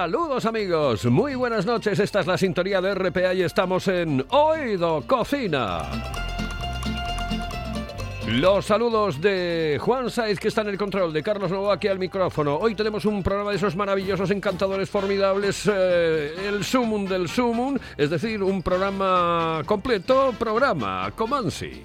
Saludos amigos, muy buenas noches, esta es la sintonía de RPA y estamos en Oído Cocina. Los saludos de Juan Saiz, que está en el control, de Carlos Novoa, aquí al micrófono. Hoy tenemos un programa de esos maravillosos, encantadores, formidables, eh, el sumum del sumum, es decir, un programa completo, programa Comansi.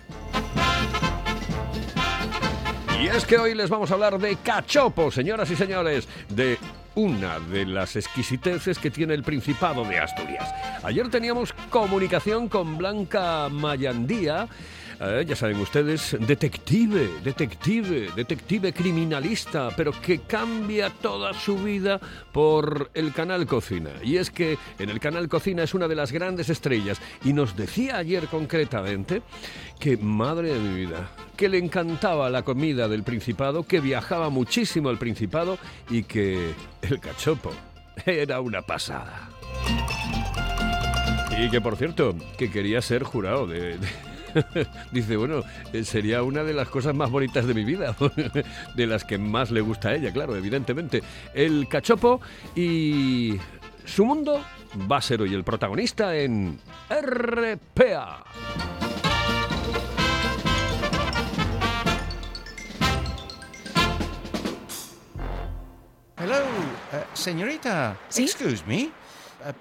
Y es que hoy les vamos a hablar de cachopo, señoras y señores, de una de las exquisiteces que tiene el Principado de Asturias. Ayer teníamos comunicación con Blanca Mayandía. Eh, ya saben ustedes, detective, detective, detective criminalista, pero que cambia toda su vida por el canal Cocina. Y es que en el canal Cocina es una de las grandes estrellas. Y nos decía ayer concretamente que, madre de mi vida, que le encantaba la comida del Principado, que viajaba muchísimo al Principado y que el cachopo era una pasada. Y que, por cierto, que quería ser jurado de... de- Dice, bueno, eh, sería una de las cosas más bonitas de mi vida, de las que más le gusta a ella, claro, evidentemente. El cachopo y su mundo va a ser hoy el protagonista en RPA. Hello, eh, señorita. ¿Sí? Excuse me. Eh,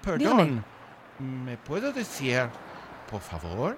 perdón. ¿Me puedo decir, por favor,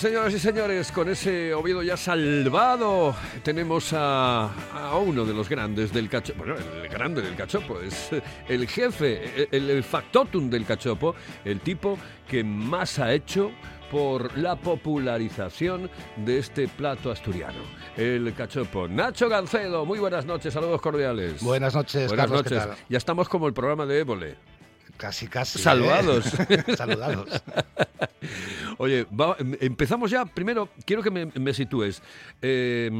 Señoras y señores, con ese Oviedo ya salvado, tenemos a, a uno de los grandes del cachopo. Bueno, el grande del cachopo, es eh, el jefe, el, el factotum del cachopo, el tipo que más ha hecho por la popularización de este plato asturiano, el cachopo. Nacho Gancedo, muy buenas noches, saludos cordiales. Buenas noches, Buenas Carlos, ¿qué noches. tal? Ya estamos como el programa de Évole. Casi, casi. ¿eh? Salvados. Saludados. Oye, va- em- empezamos ya. Primero, quiero que me, me sitúes. Eh,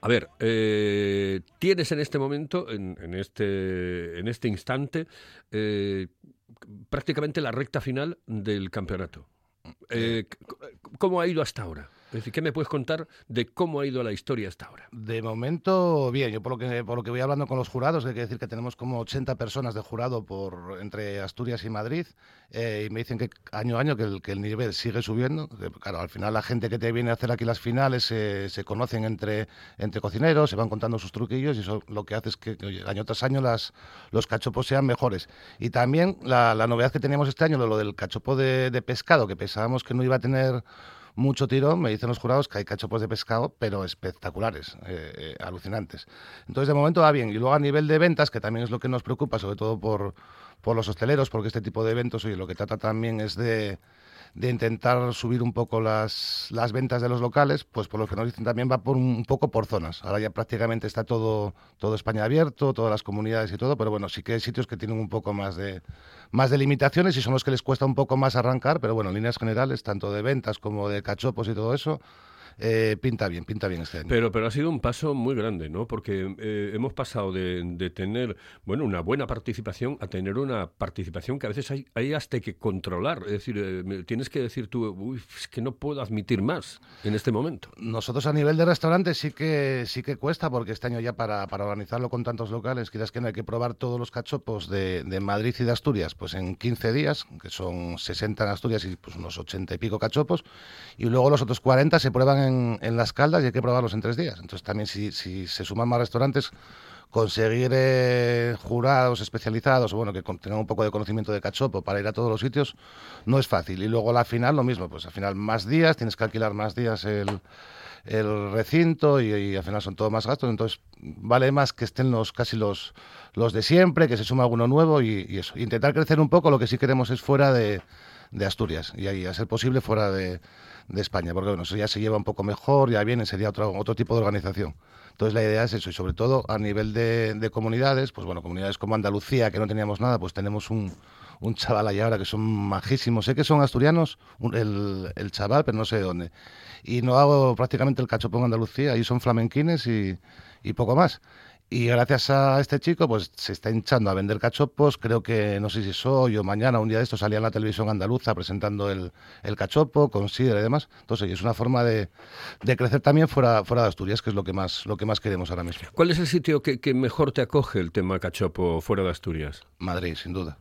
a ver, eh, tienes en este momento, en, en este, en este instante, eh, prácticamente la recta final del campeonato. ¿Cómo ha ido hasta ahora? Es decir, ¿qué me puedes contar de cómo ha ido la historia hasta ahora? De momento, bien. Yo por lo que por lo que voy hablando con los jurados, hay que decir que tenemos como 80 personas de jurado por entre Asturias y Madrid, eh, y me dicen que año a año que el, que el nivel sigue subiendo. claro, al final la gente que te viene a hacer aquí las finales eh, se conocen entre, entre cocineros, se van contando sus truquillos y eso lo que hace es que año tras año las, los cachopos sean mejores. Y también la, la novedad que teníamos este año, lo, lo del cachopo de, de pescado, que pensábamos que no iba a tener mucho tirón, me dicen los jurados que hay cachopos de pescado, pero espectaculares, eh, eh, alucinantes. Entonces, de momento va bien. Y luego a nivel de ventas, que también es lo que nos preocupa, sobre todo por, por los hosteleros, porque este tipo de eventos, oye, lo que trata también es de, de intentar subir un poco las, las ventas de los locales, pues por lo que nos dicen también va un, poco por zonas. Ahora ya prácticamente está todo, todo España abierto, todas las comunidades y todo, pero bueno, sí que hay sitios que tienen un poco más de, más de limitaciones y son los que les cuesta un poco más arrancar, pero bueno, en líneas generales, tanto de ventas como de cachopos y todo eso, eh, pinta bien, pinta bien este año. Pero, pero ha sido un paso muy grande, ¿no? Porque eh, hemos pasado de, de tener, bueno, una buena participación a tener una participación que a veces hay, hay hasta que controlar. Es decir, eh, tienes que decir tú, uy, es que no puedo admitir más en este momento. Nosotros a nivel de restaurantes sí que sí que cuesta, porque este año ya para, para organizarlo con tantos locales, quizás que no hay que probar todos los cachopos de, de Madrid y de Asturias, pues en 15 días, que son 60 en Asturias y pues unos 80 y pico cachopos, y luego los otros 40 se prueban en, en las caldas y hay que probarlos en tres días. Entonces también si, si se suman más restaurantes, conseguir eh, jurados especializados, bueno, que tengan un poco de conocimiento de cachopo para ir a todos los sitios, no es fácil. Y luego la final, lo mismo, pues al final más días, tienes que alquilar más días el, el recinto y, y al final son todo más gastos, entonces vale más que estén los casi los, los de siempre, que se suma alguno nuevo y, y eso. Intentar crecer un poco, lo que sí queremos es fuera de, de Asturias y ahí, a ser posible, fuera de, de España, porque bueno, eso ya se lleva un poco mejor, ya viene, sería otro, otro tipo de organización. Entonces la idea es eso, y sobre todo a nivel de, de comunidades, pues bueno, comunidades como Andalucía, que no teníamos nada, pues tenemos un, un chaval ahí ahora que son majísimos. Sé que son asturianos, el, el chaval, pero no sé de dónde. Y no hago prácticamente el cachopo en Andalucía, ahí son flamenquines y, y poco más. Y gracias a este chico, pues se está hinchando a vender cachopos. Creo que, no sé si es hoy o mañana, un día de esto salía en la televisión andaluza presentando el, el cachopo con sidra y demás. Entonces, es una forma de, de crecer también fuera, fuera de Asturias, que es lo que más, lo que más queremos ahora mismo. ¿Cuál es el sitio que, que mejor te acoge el tema cachopo fuera de Asturias? Madrid, sin duda.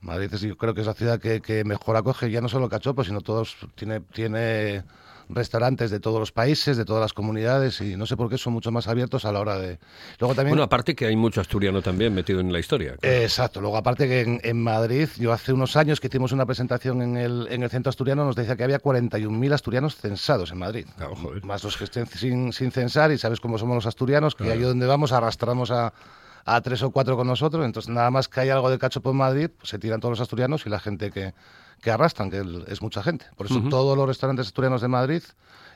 Madrid es, yo creo que es la ciudad que, que mejor acoge ya no solo cachopo, sino todos, tiene, tiene restaurantes de todos los países, de todas las comunidades y no sé por qué son mucho más abiertos a la hora de... Luego también... Bueno, aparte que hay mucho asturiano también metido en la historia. claro. Exacto, luego aparte que en, en Madrid, yo hace unos años que hicimos una presentación en el, en el centro asturiano, nos decía que había 41.000 asturianos censados en Madrid. Claro, joder. Más los que estén sin, sin censar y sabes cómo somos los asturianos, que ahí donde vamos arrastramos a, a tres o cuatro con nosotros, entonces nada más que hay algo de cachopo en Madrid, pues se tiran todos los asturianos y la gente que, que arrastran, que es mucha gente. Por eso todos los restaurantes asturianos de Madrid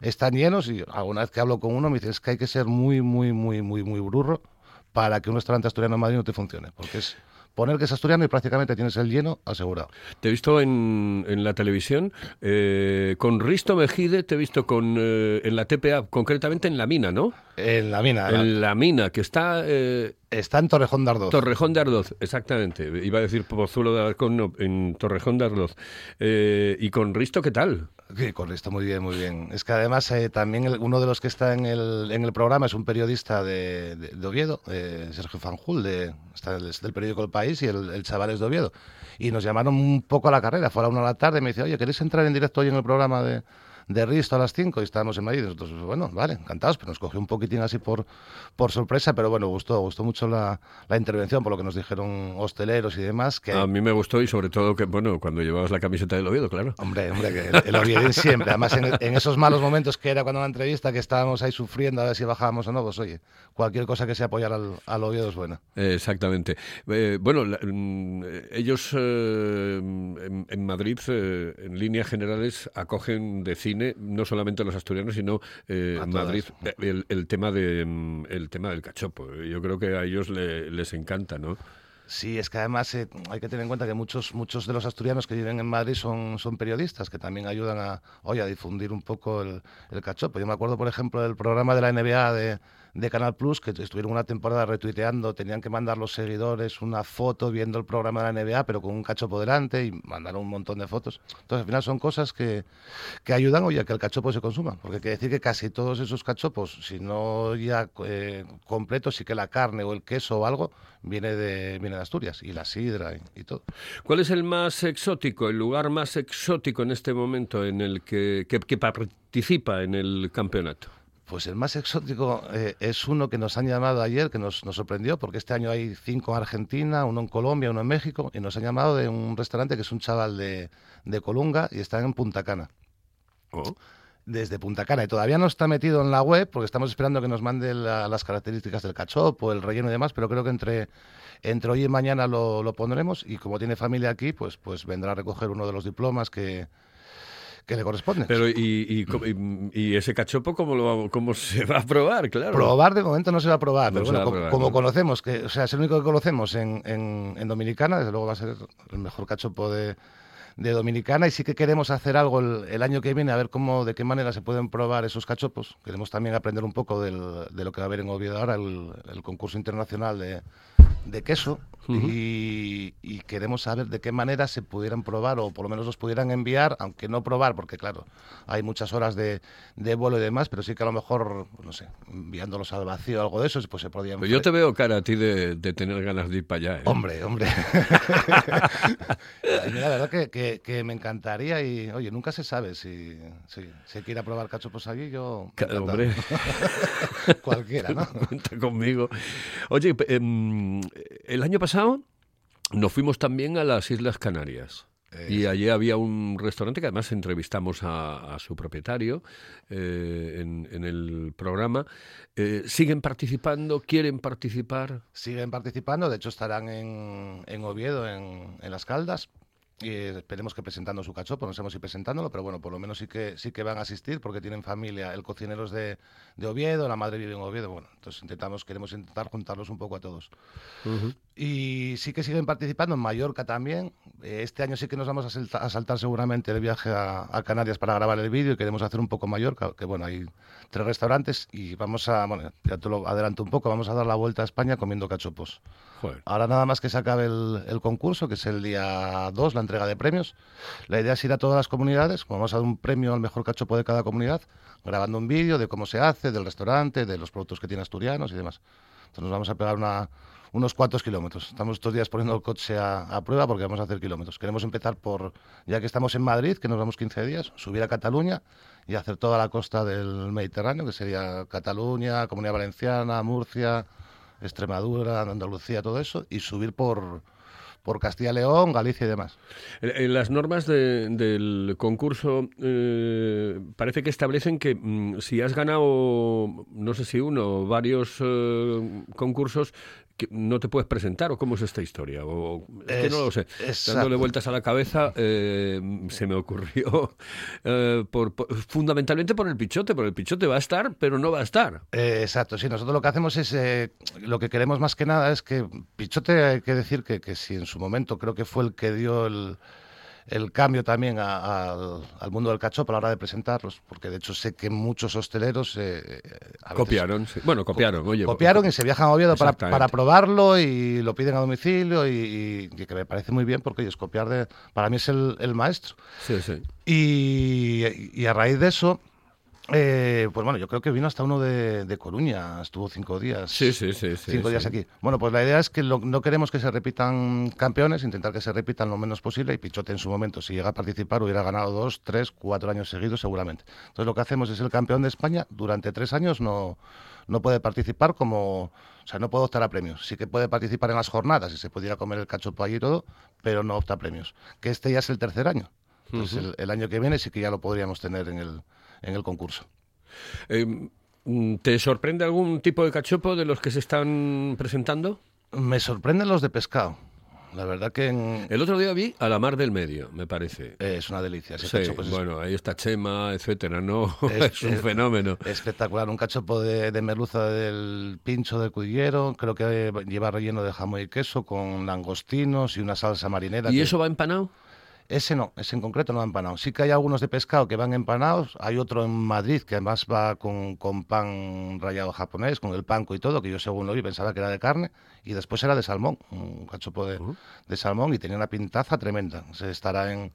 están llenos y alguna vez que hablo con uno me dice es que hay que ser muy, muy, muy, muy, muy burro para que un restaurante asturiano en Madrid no te funcione, porque es poner que es asturiano y prácticamente tienes el lleno asegurado. Te he visto en, en la televisión eh, con Risto Mejide, te he visto con eh, en la TPA, concretamente en la mina, ¿no? En la mina, En la mina, que está eh, está en Torrejón de Ardoz. Torrejón de Ardoz, exactamente. Iba a decir Pozuelo de Alarcón, no, en Torrejón de Ardoz. Y con Risto, ¿qué tal? Sí, con esto muy bien, muy bien. Es que además eh, también uno de los que está en el, en el programa es un periodista de, de- Oviedo, eh, Sergio Fanjul, de, está del, del periódico El País, y el, el chaval es de Oviedo. Y nos llamaron un poco a la carrera, fue a la una de la tarde, y me dice, oye, ¿queréis entrar en directo hoy en el programa de, de Risto a las 5? Y estábamos en Madrid. Nosotros, bueno, vale, encantados, pero nos cogió un poquitín así por, por sorpresa, pero bueno, gustó, gustó mucho la, la intervención, por lo que nos dijeron hosteleros y demás, que A mí me gustó y sobre todo que, bueno, cuando llevabas la camiseta del Oviedo, claro. Hombre, hombre, que el, el Oviedo siempre. Además, en, en esos malos momentos que era cuando la entrevista, que estábamos ahí sufriendo a ver si bajábamos o no, pues oye, cualquier cosa que sea apoyar al, al Oviedo es buena. Exactamente. Eh, bueno, la- mm, ellos eh, en, en Madrid, eh, en líneas generales, acogen de cine no solamente a los asturianos, sino eh. Madrid el, el tema de mm, el tema del cachopo. Yo creo que a ellos le- les encanta, ¿no? Sí, es que además eh, hay que tener en cuenta que muchos muchos de los asturianos que viven en Madrid son, son periodistas que también ayudan a, oye, a difundir un poco el, el cachopo. Yo me acuerdo, por ejemplo, del programa de la NBA de, de Canal Plus, que estuvieron una temporada retuiteando, tenían que mandar los seguidores una foto viendo el programa de la NBA, pero con un cachopo delante y mandaron un montón de fotos. Entonces, al final son cosas que, que ayudan, oye, a que el cachopo se consuma. Porque quiere decir que casi todos esos cachopos, si no ya eh, completos, sí que la carne o el queso o algo viene de, viene de Asturias, y la sidra y, todo. ¿Cuál es el más exótico, el lugar más exótico en este momento en el que- que participa en el campeonato? Pues el más exótico eh, es uno que nos han llamado ayer, que nos, nos sorprendió, porque este año hay cinco en Argentina, uno en Colombia, uno en México, y nos han llamado de un restaurante que es un chaval de, de Colunga y está en Punta Cana. Oh. desde Punta Cana y todavía no está metido en la web porque estamos esperando que nos mande la- las características del cachopo, el relleno y demás, pero creo que entre, entre hoy y mañana lo, lo pondremos y como tiene familia aquí, pues, pues vendrá a recoger uno de los diplomas que, que le corresponden. Pero y, y, co- y- y ese cachopo cómo lo cómo se va a probar, claro. Probar de momento no se va a probar, No pero bueno, va a co- probar, como ¿no? conocemos, que, o sea, es el único que conocemos en, en- en Dominicana, desde luego va a ser el mejor cachopo de, de Dominicana y sí que queremos hacer algo el, el año que viene, a ver cómo, de qué manera se pueden probar esos cachopos. Queremos también aprender un poco del- de lo que va a haber en Oviedo ahora, el, el concurso internacional de, de queso y, y queremos saber de qué manera se pudieran probar o por lo menos los pudieran enviar, aunque no probar, porque claro, hay muchas horas de, de vuelo y demás, pero sí que a lo mejor, no sé, enviándolos al vacío o algo de eso, pues se podían... Pero yo te veo cara a ti de, de tener ganas de ir para allá. ¿eh? Hombre, hombre. La verdad que, que- que me encantaría y, oye, nunca se sabe si, si, ir a probar cachopos allí, yo... Hombre, Cualquiera, ¿no? cuenta conmigo. Oye, em, el año pasado nos fuimos también a las Islas Canarias. Y allí había un restaurante que además entrevistamos a, a su propietario eh, en, en el programa. Eh, ¿Siguen participando? ¿Quieren participar? Siguen participando, de hecho estarán en, en Oviedo, en, en Las Caldas. Y esperemos que presentando su cachopo, no sabemos si presentándolo, pero bueno, por lo menos sí que sí que van a asistir porque tienen familia. El cocinero es de, de Oviedo, la madre vive en Oviedo. Bueno, entonces intentamos, queremos intentar juntarlos un poco a todos. Y sí que siguen participando en Mallorca también. Eh, Este año sí que nos vamos a, salta- a saltar seguramente el viaje a, a Canarias para grabar el vídeo y queremos hacer un poco Mallorca, que bueno, hay tres restaurantes y vamos a, bueno, ya te lo adelanto un poco, vamos a dar la vuelta a España comiendo cachopos. Joder. Ahora nada más que se acabe el, el concurso, que es el día 2, la entrega de premios. La idea es ir a todas las comunidades, vamos a dar un premio al mejor cachopo de cada comunidad, grabando un vídeo de cómo se hace, del restaurante, de los productos que tiene Asturianos y demás. Entonces nos vamos a pegar una- unos cuantos kilómetros. Estamos estos días poniendo el coche a, prueba porque vamos a hacer kilómetros. Queremos empezar por, ya que estamos en Madrid, que nos vamos 15 días, subir a Cataluña y hacer toda la costa del Mediterráneo, que sería Cataluña, Comunidad Valenciana, Murcia, Extremadura, Andalucía, todo eso, y subir por, por Castilla León, Galicia y demás. En- En las normas de- del concurso eh, parece que establecen que mm, si has ganado, no sé si uno varios eh, concursos, no te puedes presentar o cómo es esta historia. O, es que Es- no lo sé. exacto. Dándole vueltas a la cabeza, eh, se me ocurrió eh, por- por- fundamentalmente por el pichote, porque el pichote va a estar, pero no va a estar. Eh, exacto, sí, nosotros lo que hacemos es, lo que queremos más que nada es que Pichote, hay que decir que, que si en su momento creo que fue el que dio el, el cambio también a- al, al mundo del cachopo a la hora de presentarlos, porque de hecho sé que muchos hosteleros... eh, eh, veces Copiaron. sí. Bueno, copiaron, oye. Copiaron y se viajan a Oviedo para, probarlo y lo piden a domicilio y, y que me parece muy bien porque ellos copiar de... Para mí es el, el maestro. Sí, sí. Y, y a raíz de eso, eh, pues bueno, yo creo que vino hasta uno de, de Coruña, estuvo cinco días. Sí, sí, sí, sí, cinco sí. días aquí. Bueno, pues la idea es que lo- no queremos que se repitan campeones, intentar que se repitan lo menos posible. Y Pichote en su momento, si llega a participar, hubiera ganado dos, tres, cuatro años seguidos seguramente. Entonces lo que hacemos es el campeón de España, durante tres años no, no puede participar como... O sea, no puede optar a premios. Sí que puede participar en las jornadas y se pudiera comer el cachopo allí y todo, pero no opta a premios. Que este ya es el tercer año. Entonces el, el año que viene sí que ya lo podríamos tener en el, en el concurso. Eh, ¿Te sorprende algún tipo de cachopo de los que se están presentando? Me sorprenden los de pescado. La verdad que en- El otro día vi a la mar del medio, me parece. eh, es una delicia. Ese Sí, cachopo es bueno, ahí está Chema, etcétera, ¿no? Es- Es, un es- fenómeno. espectacular. Un cachopo de, de merluza del pincho del cudillero. Creo que lleva relleno de jamón y queso con langostinos y una salsa marinera. ¿Y que- eso va empanado? Ese no, ese en concreto no va empanado. Sí que hay algunos de pescado que van empanados. Hay otro en Madrid que además va con, con pan rallado japonés, con el panco y todo, que yo según lo vi pensaba que era de carne. Y después era de salmón, un cachopo de, Uh. de salmón y tenía una pintaza tremenda. Se estará en,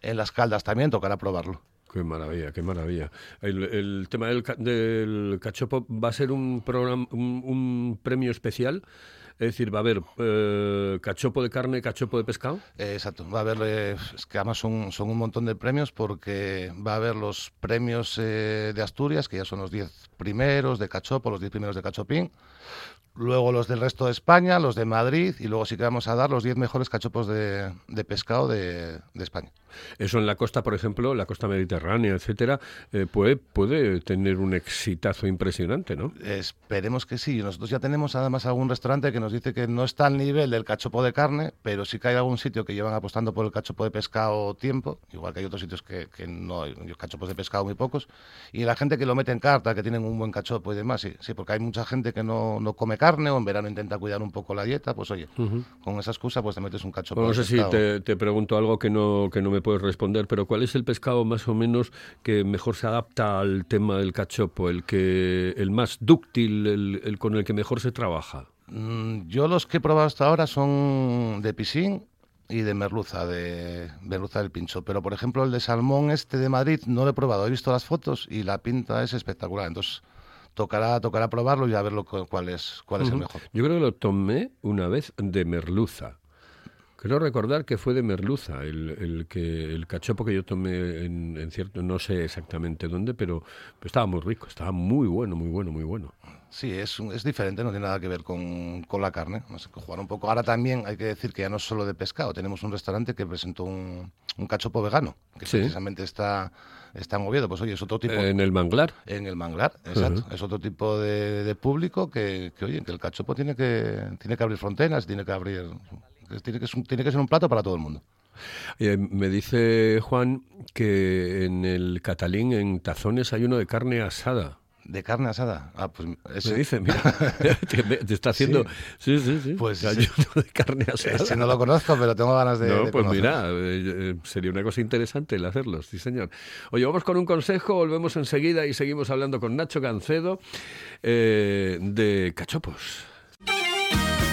en las caldas también, tocará probarlo. Qué maravilla, qué maravilla. El, el tema del, del cachopo va a ser un programa, un, un premio especial Es decir, va a haber eh, cachopo de carne, cachopo de pescado. Eh, exacto, va a haber, eh, es que además son, son un montón de premios porque va a haber los premios eh, de Asturias, que ya son los 10 primeros de cachopo, los 10 primeros de cachopín, luego los del resto de España, los de Madrid y luego sí que vamos a dar los 10 mejores cachopos de, de pescado de, de España. Eso en la costa, por ejemplo, la costa mediterránea, etcétera, eh, puede, puede tener un exitazo impresionante, ¿no? Esperemos que sí. Nosotros ya tenemos además algún restaurante que nos dice que no está al nivel del cachopo de carne, pero sí que hay algún sitio que llevan apostando por el cachopo de pescado tiempo, igual que hay otros sitios que, que no hay cachopos de pescado muy pocos, y la gente que lo mete en carta, que tienen un buen cachopo y demás, sí, sí porque hay mucha gente que no, no come carne o en verano intenta cuidar un poco la dieta, pues oye, con esa excusa pues te metes un Bueno, no sé si te, te pregunto algo que no, que no me puedes responder, pero ¿cuál es el pescado más o menos que mejor se adapta al tema del cachopo, el que el más dúctil, el, el con el que mejor se trabaja? Mm, Yo los que he probado hasta ahora son de piscín y de merluza, de merluza del pincho. Pero, por ejemplo, el de salmón este de Madrid no lo he probado. He visto las fotos y la pinta es espectacular. Entonces, tocará, tocará probarlo y a ver cuál es, cuál es el mejor. Yo creo que lo tomé una vez de merluza. Creo recordar que fue de merluza el, el que el cachopo que yo tomé en, en cierto, no sé exactamente dónde, pero, estaba muy rico, estaba muy bueno, muy bueno, muy bueno. Sí, es, es diferente, no tiene nada que ver con, con la carne. Sé, que jugar un poco. Ahora también hay que decir que ya no es solo de pescado. Tenemos un restaurante que presentó un, un cachopo vegano, que Sí. precisamente está, está en Oviedo. Pues oye, es otro tipo. En el manglar. En el manglar, exacto. Es otro tipo de, de público que, que, oye, que el cachopo tiene que, tiene que abrir fronteras, tiene que abrir... Tiene que, tiene que ser un plato para todo el mundo. Eh, me dice Juan que en el Catalín, en Tazones, hay uno de carne asada. ¿De carne asada? Ah, pues ese, Me dice, mira, te, te está haciendo... Sí, sí, sí. Pues hay sí. uno de carne asada. ese no lo conozco, pero tengo ganas de No, de pues mira, eh, eh, sería una cosa interesante el hacerlo, sí señor. Oye, vamos con un consejo, volvemos enseguida y seguimos hablando con Nacho Gancedo eh, de cachopos.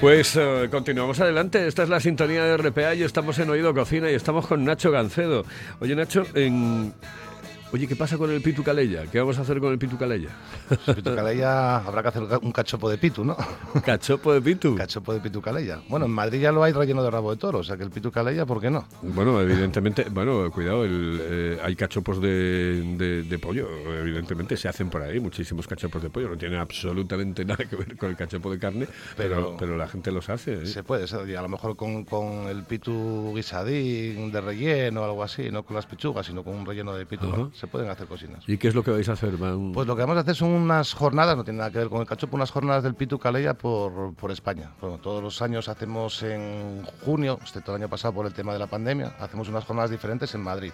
Pues eh, continuamos adelante. Esta es la sintonía de RPA y estamos en Oído Cocina y estamos con Nacho Gancedo. Oye, Nacho, en... Oye, ¿qué pasa con el Pitu Calella? ¿Qué vamos a hacer con el Pitu Calella? Pitu Calella habrá que hacer un cachopo de pitu, ¿no? Cachopo de Pitu. cachopo de pitu Calella. Bueno, en Madrid ya lo hay relleno de rabo de toro, o sea que el pitu Calella, ¿por qué no? Bueno, evidentemente, bueno, cuidado, el, eh, hay cachopos de, de- de pollo, evidentemente se hacen por ahí, muchísimos cachopos de pollo, no tienen absolutamente nada que ver con el cachopo de carne, pero, Pero- pero la gente los hace. ¿eh? Se puede, y a lo mejor con, con el pitu guisadín de relleno o algo así, no con las pechugas, sino con un relleno de pitu. Ajá. Se pueden hacer cocinas. ¿Y qué es lo que vais a hacer? Van- Pues lo que vamos a hacer son unas jornadas, no tiene nada que ver con el cachopo, unas jornadas del Pitu Calella por, por España. Bueno, todos los años hacemos en junio, excepto el año pasado por el tema de la pandemia, hacemos unas jornadas diferentes en Madrid.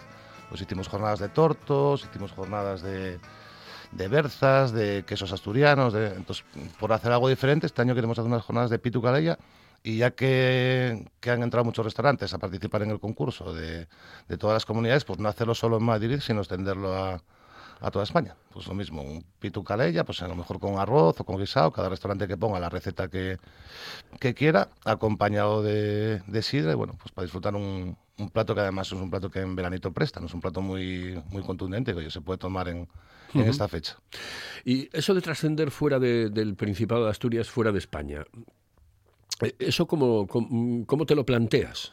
Pues hicimos jornadas de tortos, hicimos jornadas de, de berzas, de quesos asturianos. de- entonces, por hacer algo diferente, este año queremos hacer unas jornadas de Pitu Calella. Y ya que, que han entrado muchos restaurantes a participar en el concurso de, de todas las comunidades, pues no hacerlo solo en Madrid, sino extenderlo a, a toda España. Pues lo mismo, un pitu calella, pues a lo mejor con arroz o con guisado, cada restaurante que ponga la receta que, que quiera, acompañado de, de sidra, y bueno, pues para disfrutar un, un plato que además es un plato que en veranito presta, no es un plato muy, muy contundente, que se puede tomar en, en esta fecha. Y eso de trascender fuera de- del Principado de Asturias, fuera de España, ¿eso cómo, cómo, cómo te lo planteas?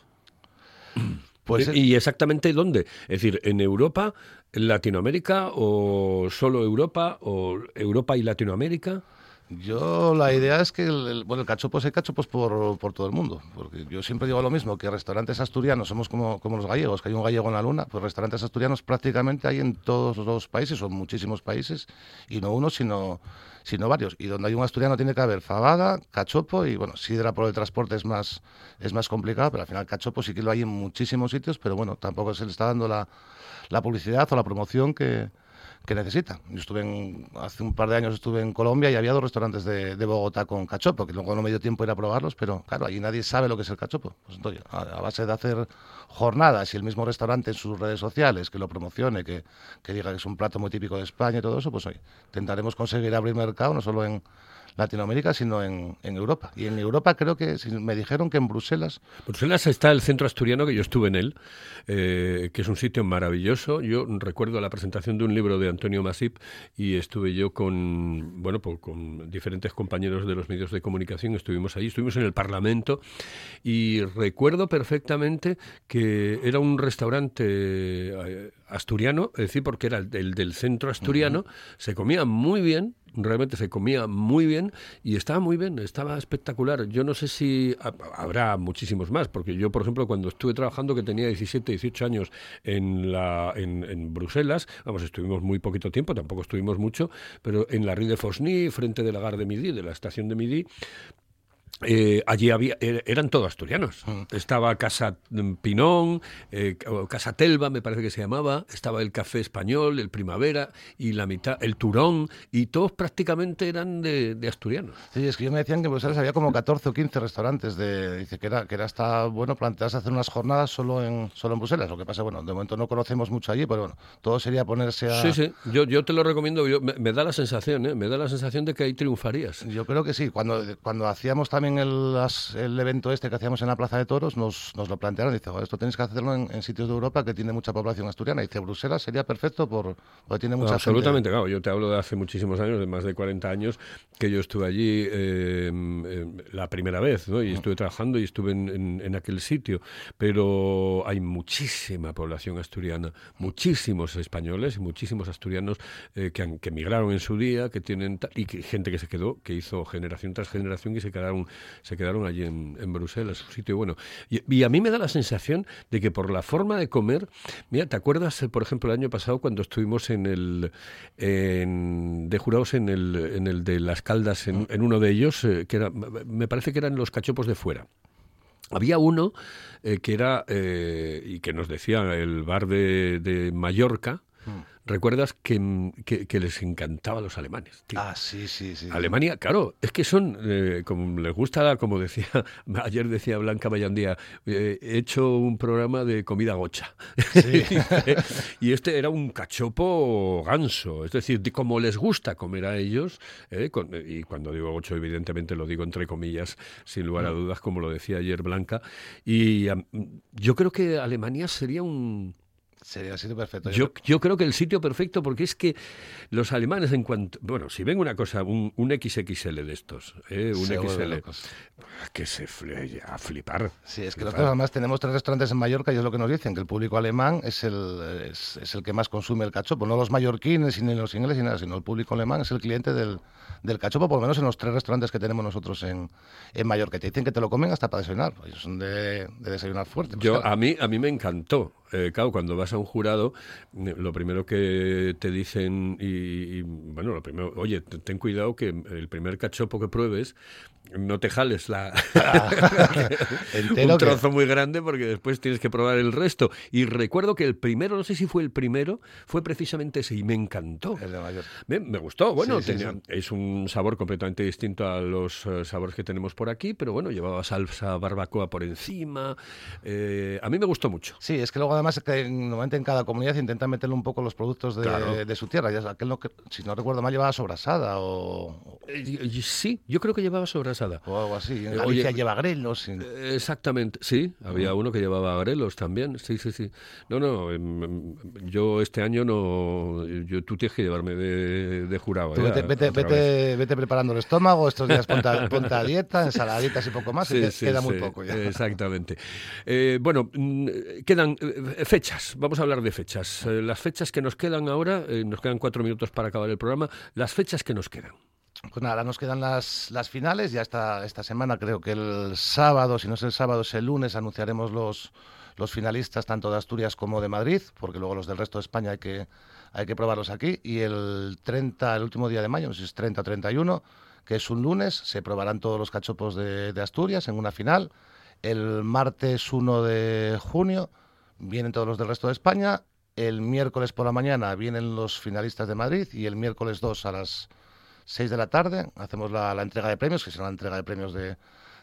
Pues Eh, ¿Y exactamente dónde? Es decir, ¿en Europa, en Latinoamérica o solo Europa o Europa y Latinoamérica? Yo la idea es que el, bueno, el cachopo hay cachopos por, por todo el mundo, porque yo siempre digo lo mismo, que restaurantes asturianos somos como, como los gallegos, que hay un gallego en la luna, pues restaurantes asturianos prácticamente hay en todos los países, o muchísimos países, y no uno, sino, sino varios. Y donde hay un asturiano tiene que haber fabada, cachopo, y bueno, sidra por el transporte es más, es más complicado, pero al final cachopo sí que lo hay en muchísimos sitios, pero bueno, tampoco se le está dando la, la publicidad o la promoción que, que necesita. Yo estuve en, hace un par de años estuve en Colombia y había dos restaurantes de, Bogotá con cachopo, que luego no me dio tiempo ir a probarlos, pero claro, allí nadie sabe lo que es el cachopo. Pues entonces, a, a base de hacer jornadas y el mismo restaurante en sus redes sociales, que lo promocione, que, que diga que es un plato muy típico de España y todo eso, pues hoy intentaremos conseguir abrir mercado no solo en Latinoamérica, sino en, en Europa. Y en Europa creo que si me dijeron que en Bruselas Bruselas está el centro asturiano, que yo estuve en él, eh, que es un sitio maravilloso. Yo recuerdo la presentación de un libro de Antonio Masip y estuve yo con, bueno, pues con diferentes compañeros de los medios de comunicación, estuvimos allí, estuvimos en el Parlamento y recuerdo perfectamente que era un restaurante eh, asturiano, es decir, porque era el del, del centro asturiano, se comía muy bien, realmente se comía muy bien y estaba muy bien, estaba espectacular. Yo no sé si ha- habrá muchísimos más, porque yo, por ejemplo, cuando estuve trabajando, que tenía 17, 18 años en, la, en, en Bruselas, vamos, estuvimos muy poquito tiempo, tampoco estuvimos mucho, pero en la Rue de Fosny, frente de la Gare de Midi, de la estación de Midi, eh, allí había, er- eran todos asturianos. Estaba Casa Pinón, eh, Casa Telva, me parece que se llamaba, estaba el Café Español, el Primavera y la mitad, el Turón, y todos prácticamente eran de, de asturianos. Sí, es que yo me decían que en Bruselas había como 14 o 15 restaurantes. De, dice que era, que era hasta bueno plantearse hacer unas jornadas solo en, solo en Bruselas. Lo que pasa, bueno, de momento no conocemos mucho allí, pero bueno, todo sería ponerse a. Sí, sí, yo, yo te lo recomiendo, yo- me, me da la sensación, ¿eh? me da la sensación de que ahí triunfarías. Yo creo que sí. Cuando, cuando hacíamos también el, las- el evento este que hacíamos en la Plaza de Toros, nos, nos lo plantearon. Dice, "Joder, esto tenéis que hacerlo en, en sitios de Europa que tiene mucha población asturiana. Dice, Bruselas sería perfecto por, porque tiene mucha gente". Absolutamente, claro. Yo te hablo de hace muchísimos años, de más de 40 años, que yo estuve allí eh, eh, la primera vez, ¿no? Y estuve trabajando y estuve en, en- en aquel sitio. Pero hay muchísima población asturiana, muchísimos españoles y muchísimos asturianos eh, que, han- que emigraron en su día, que tienen y que- gente que se quedó, que hizo generación tras generación y se quedaron, se quedaron allí en, Bruselas, un sitio bueno. Y, a mí me da la sensación de que por la forma de comer, mira, ¿te acuerdas, eh, por ejemplo, el año pasado cuando estuvimos en el de jurados en el, en el de las Caldas, en, uno de ellos, eh, que era, me parece que eran los cachopos de fuera. Había uno eh, que era, y que nos decía el bar de, de Mallorca, ¿recuerdas que, mm, que, que les encantaba a los alemanes? tío? Ah, sí, sí, sí. Alemania, claro, es que son, eh, como les gusta, como decía, ayer decía Blanca Mayandía, eh, he hecho un programa de comida gocha. y este era un cachopo ganso, es decir, de como les gusta comer a ellos, eh, con- y cuando digo gocho, evidentemente lo digo entre comillas, sin lugar a dudas, como lo decía ayer Blanca, y am, yo creo que Alemania sería un, Sería así perfecto. yo, yo creo que el sitio perfecto, porque es que los alemanes, en cuanto. Bueno, si ven una cosa, un, un XXL de estos, ¿eh? un Se vuelven XL, locos. que se fle- a flipar. Sí, es que Flipar. nosotros además tenemos tres restaurantes en Mallorca y es lo que nos dicen, que el público alemán es el, es, es el que más consume el cachopo, no los mallorquines ni los ingleses ni nada, sino el público alemán es el cliente del, del cachopo, por lo menos en los tres restaurantes que tenemos nosotros en, en Mallorca. Te dicen que te lo comen hasta para desayunar, ellos son de, de desayunar fuerte. pues Yo, claro. a, mí, a mí me encantó. Eh, claro, cuando vas a un jurado, eh, lo primero que te dicen, y, y, bueno, lo primero, oye, te- ten cuidado que el primer cachopo que pruebes, no te jales la un trozo muy grande porque después tienes que probar el resto. Y recuerdo que el primero, no sé si fue el primero, fue precisamente ese y me encantó. El de mayor. Me, me gustó, bueno, Sí, tenía- sí. es un sabor completamente distinto a los eh, sabores que tenemos por aquí, pero bueno, llevaba salsa barbacoa por encima. eh, a mí me gustó mucho. Sí, es que luego además que en- normalmente en cada comunidad intentan meterle un poco los productos de, Claro. de su tierra. Ya, aquel no, si no recuerdo mal llevaba sobrasada o, Eh, sí, yo creo que llevaba sobrasada. o algo así. En Eh, Galicia oye, lleva grelos. y- Eh, Exactamente, sí, había uno que llevaba grelos también, sí, sí, sí. No, no, em, em, yo este año no, yo, tú tienes que llevarme de, de jurado. Tú ya, vete, vete, vete, vete preparando el estómago, estos días ponte a, ponte a dieta, ensaladitas y poco más, y Sí, que- sí, queda muy poco ya. Exactamente. Eh, bueno, quedan fechas. Vamos a hablar de fechas. Eh, las fechas que nos quedan ahora, eh, nos quedan cuatro minutos para acabar el programa. Las fechas que nos quedan. Pues nada, nos quedan las, las finales. Ya esta, esta semana, creo que el sábado, si no es el sábado, es el lunes, anunciaremos los, los finalistas tanto de Asturias como de Madrid, porque luego los del resto de España hay que, hay que probarlos aquí. Y el 30, el último día de mayo, no sé si es 30 o 31, que es un lunes, se probarán todos los cachopos de, de Asturias en una final. El martes 1 de junio vienen todos los del resto de España. El miércoles por la mañana vienen los finalistas de Madrid y el miércoles 2 a las 6 de la tarde hacemos la, la entrega de premios, que será la entrega de premios de,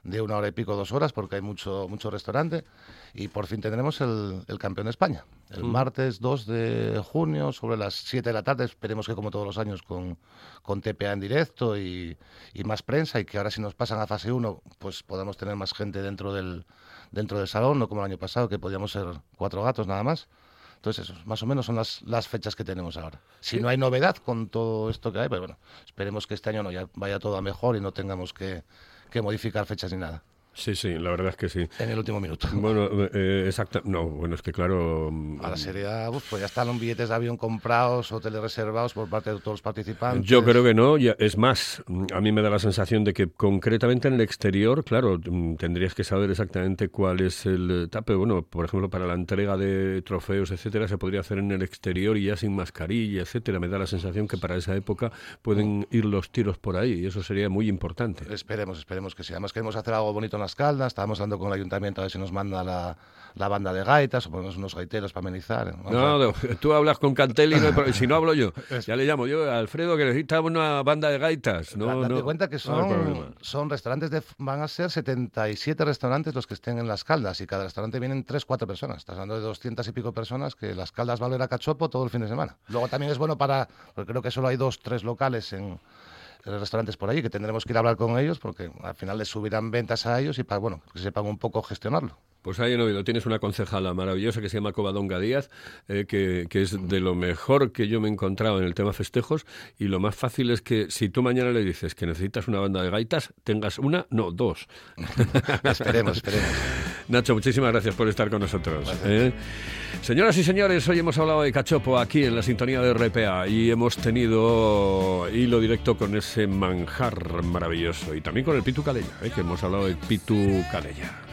de una hora y pico, dos horas, porque hay mucho, mucho restaurante. Y por fin tendremos el, el campeón de España. El martes 2 de junio, sobre las 7 de la tarde, esperemos que como todos los años con, con TPA en directo y, y más prensa, y que ahora si nos pasan a fase 1, pues podamos tener más gente dentro del, dentro del salón, no como el año pasado, que podíamos ser cuatro gatos nada más. Entonces, eso, más o menos son las, las fechas que tenemos ahora. Si no hay novedad con todo esto que hay, pues bueno, esperemos que este año no ya vaya todo a mejor y no tengamos que, que modificar fechas ni nada Sí, sí, la verdad es que sí. en el último minuto. Bueno, eh, exacto. No, bueno, es que claro. mm, Ahora sería, uf, pues ya están los billetes de avión comprados, hoteles reservados por parte de todos los participantes. Yo creo que no, ya- es más, mm, a mí me da la sensación de que concretamente en el exterior, claro, mm, tendrías que saber exactamente cuál es el eh, tape. Bueno, por ejemplo, para la entrega de trofeos, etcétera, se podría hacer en el exterior y ya sin mascarilla, etcétera. Me da la sensación que para esa época pueden ir los tiros por ahí y eso sería muy importante. Esperemos, esperemos que sí. Además queremos hacer algo bonito en las caldas. Estábamos hablando con el ayuntamiento a ver si nos manda la, la banda de gaitas o ponemos unos gaiteros para amenizar. Vamos No, no, tú hablas con Cantelli, no si no hablo yo, ya le llamo yo, Alfredo, que necesita una banda de gaitas. No, Date no, cuenta que son, son restaurantes de, van a ser 77 restaurantes los que estén en las caldas y cada restaurante vienen 3, 4 personas. Estás hablando de 200 y pico personas que las caldas va a oler a cachopo todo el fin de semana. Luego también es bueno para, porque creo que solo hay dos, tres locales en restaurantes por ahí que tendremos que ir a hablar con ellos porque al final les subirán ventas a ellos y para bueno que sepan un poco gestionarlo. Pues ahí en Oviedo tienes una concejala maravillosa que se llama Covadonga Díaz, eh, que, que es de lo mejor que yo me he encontrado en el tema festejos. Y lo más fácil es que si tú mañana le dices que necesitas una banda de gaitas, tengas una, no, dos. esperemos, esperemos. Nacho, muchísimas gracias por estar con nosotros. ¿eh? Señoras y señores, hoy hemos hablado de cachopo aquí en la sintonía de RPA y hemos tenido hilo directo con ese manjar maravilloso y también con el Pitu Calella, ¿eh? que hemos hablado de Pitu Calella.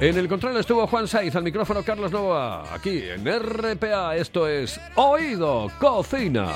En el control estuvo Juan Saiz, al micrófono Carlos Novoa. Aquí en RPA, esto es Oído Cocina.